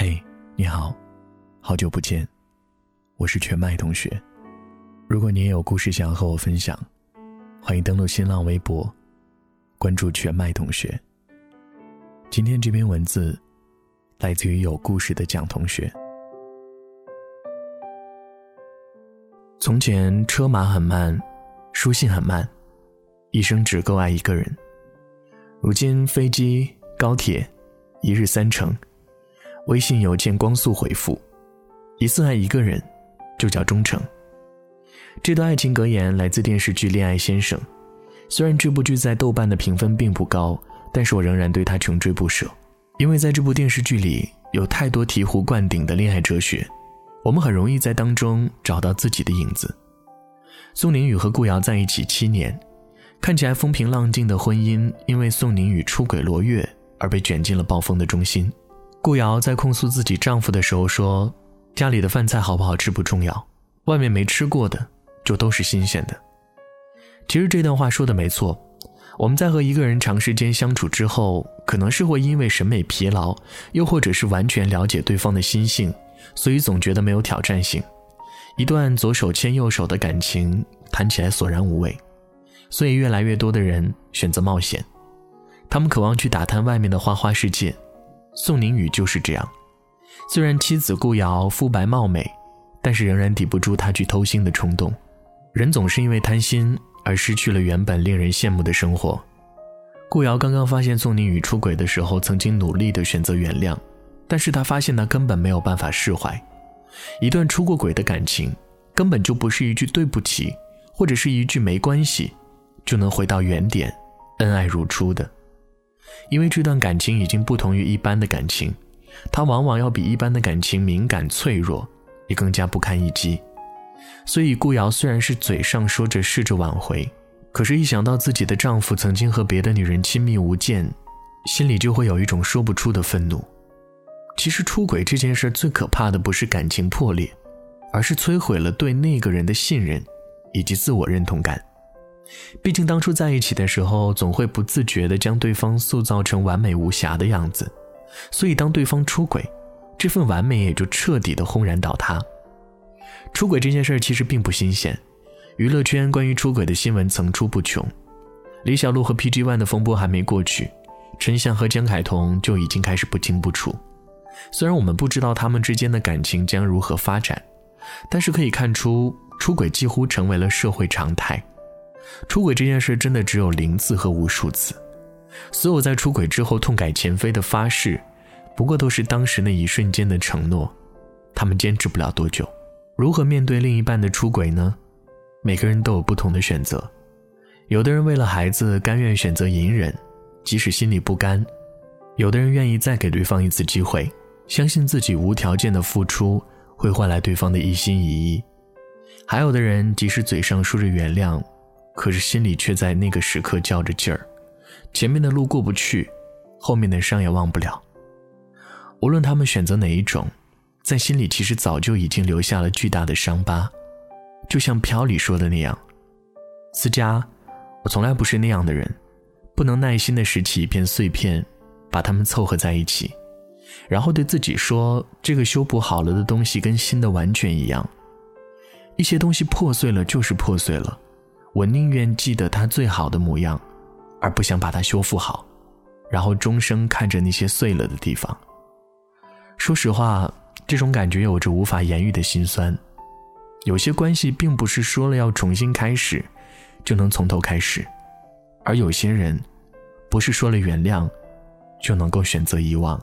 嘿，你好，好久不见，我是全麦同学。如果你也有故事想要和我分享，欢迎登录新浪微博，关注全麦同学。今天这篇文字来自于有故事的蒋同学。从前车马很慢，书信很慢，一生只够爱一个人。如今飞机、高铁，一日三程，微信、邮件光速回复，一次爱一个人，就叫忠诚。这段爱情格言来自电视剧《恋爱先生》，虽然这部剧在豆瓣的评分并不高，但是我仍然对它穷追不舍，因为在这部电视剧里有太多醍醐灌顶的恋爱哲学，我们很容易在当中找到自己的影子。宋宁宇和顾瑶在一起七年。看起来风平浪静的婚姻，因为宋宁宇出轨罗月而被卷进了暴风的中心。顾瑶在控诉自己丈夫的时候说：“家里的饭菜好不好吃不重要，外面没吃过的就都是新鲜的。”其实这段话说的没错。我们在和一个人长时间相处之后，可能是会因为审美疲劳，又或者是完全了解对方的心性，所以总觉得没有挑战性。一段左手牵右手的感情，谈起来索然无味。所以，越来越多的人选择冒险，他们渴望去打探外面的花花世界。宋宁宇就是这样，虽然妻子顾瑶肤白貌美，但是仍然抵不住他去偷腥的冲动。人总是因为贪心而失去了原本令人羡慕的生活。顾瑶刚刚发现宋宁宇出轨的时候，曾经努力的选择原谅，但是他发现他根本没有办法释怀。一段出过轨的感情，根本就不是一句对不起，或者是一句没关系。就能回到原点，恩爱如初的，因为这段感情已经不同于一般的感情，它往往要比一般的感情敏感脆弱，也更加不堪一击。所以顾瑶虽然是嘴上说着试着挽回，可是，一想到自己的丈夫曾经和别的女人亲密无间，心里就会有一种说不出的愤怒。其实出轨这件事最可怕的不是感情破裂，而是摧毁了对那个人的信任，以及自我认同感。毕竟当初在一起的时候，总会不自觉地将对方塑造成完美无瑕的样子，所以当对方出轨，这份完美也就彻底的轰然倒塌。出轨这件事其实并不新鲜，娱乐圈关于出轨的新闻层出不穷。李小璐和 PG One 的风波还没过去，陈翔和江凯彤就已经开始不清不楚。虽然我们不知道他们之间的感情将如何发展，但是可以看出，出轨几乎成为了社会常态。出轨这件事真的只有零次和无数次，所有在出轨之后痛改前非的发誓，不过都是当时那一瞬间的承诺，他们坚持不了多久。如何面对另一半的出轨呢？每个人都有不同的选择，有的人为了孩子甘愿选择隐忍，即使心里不甘；有的人愿意再给对方一次机会，相信自己无条件的付出会换来对方的一心一意；还有的人即使嘴上说着原谅。可是心里却在那个时刻较着劲儿，前面的路过不去，后面的伤也忘不了。无论他们选择哪一种，在心里其实早就已经留下了巨大的伤疤。就像飘里说的那样：“思佳，我从来不是那样的人，不能耐心的拾起一片碎片，把它们凑合在一起，然后对自己说，这个修补好了的东西跟新的完全一样。一些东西破碎了就是破碎了。”我宁愿记得他最好的模样，而不想把它修复好，然后终生看着那些碎了的地方。说实话，这种感觉有着无法言喻的心酸。有些关系并不是说了要重新开始，就能从头开始，而有些人，不是说了原谅，就能够选择遗忘。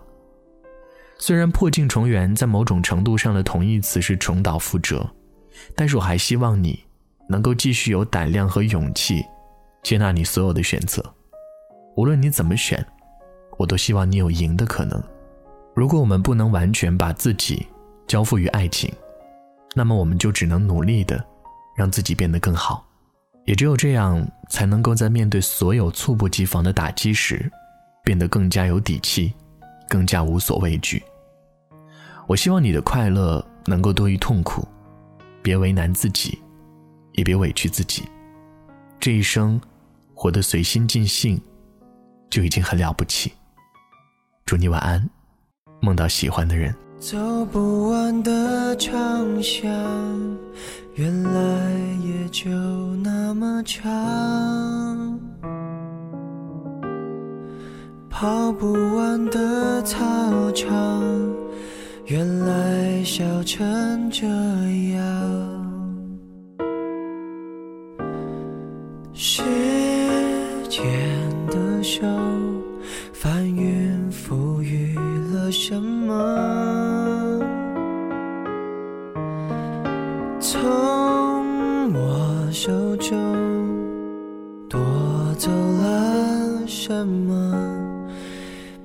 虽然破镜重圆在某种程度上的同义词是重蹈覆辙，但是我还希望你。能够继续有胆量和勇气，接纳你所有的选择，无论你怎么选，我都希望你有赢的可能。如果我们不能完全把自己交付于爱情，那么我们就只能努力的让自己变得更好。也只有这样，才能够在面对所有猝不及防的打击时，变得更加有底气，更加无所畏惧。我希望你的快乐能够多于痛苦，别为难自己。也别委屈自己，这一生活得随心尽兴，就已经很了不起。祝你晚安，梦到喜欢的人。走不完的长巷，原来也就那么长。跑不完的操场，原来笑成这样。手，翻云覆雨了什么？从我手中夺走了什么？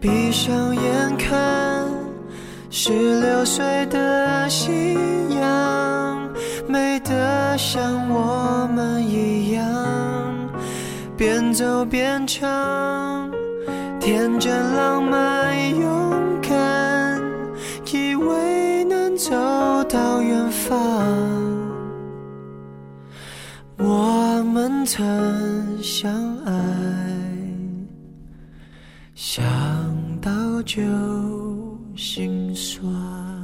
闭上眼看，十六岁的夕阳，美得像我们一样，边走边唱，天真浪漫勇敢，以为能走到远方。我们曾相爱。想到就心酸。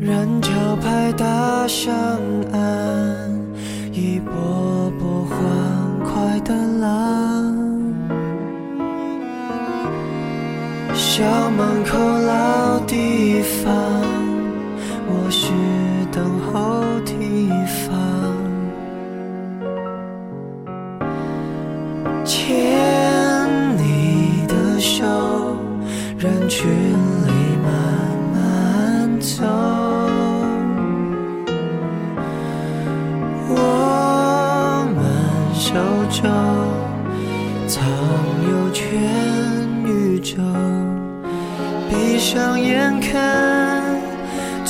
人潮拍打上岸，一波波欢快的浪。校门口老地方，我是等候提防。牵你的手，人群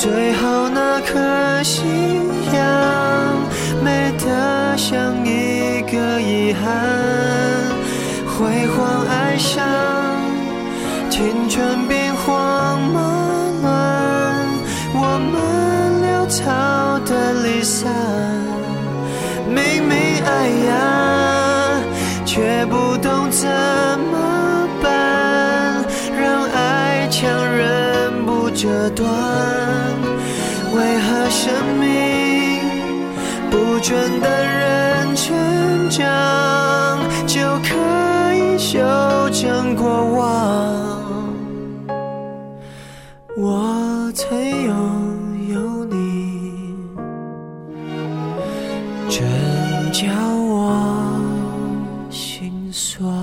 最后那颗夕阳，美得像一个遗憾。辉煌爱上青春兵荒马乱，我们潦草的离散。明明爱呀，却不懂怎么办，让爱强忍不折断。为何生命不准的人成长，就可以修正过往？我曾拥有你。真叫我心酸。